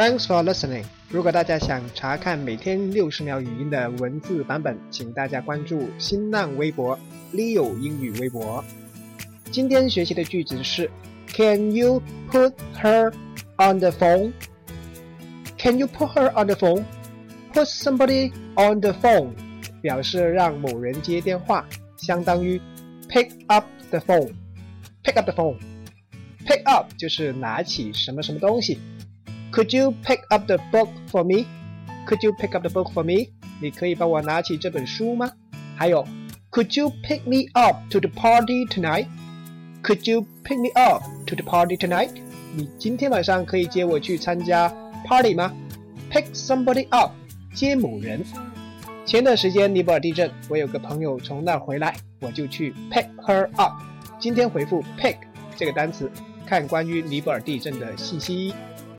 Thanks for listening。如果大家想查看每天六十秒语音的文字版本，请大家关注新浪微博 Leo 英语微博。今天学习的句子是：Can you put her on the phone? Can you put her on the phone? Put somebody on the phone 表示让某人接电话，相当于 pick up the phone。pick up the phone。pick up 就是拿起什么什么东西。Could you pick up the book for me? Could you pick up the book for me? 你可以帮我拿起这本书吗？还有，Could you pick me up to the party tonight? Could you pick me up to the party tonight? 你今天晚上可以接我去参加 party 吗？Pick somebody up，接某人。前段时间尼泊尔地震，我有个朋友从那儿回来，我就去 pick her up。今天回复 pick 这个单词，看关于尼泊尔地震的信息。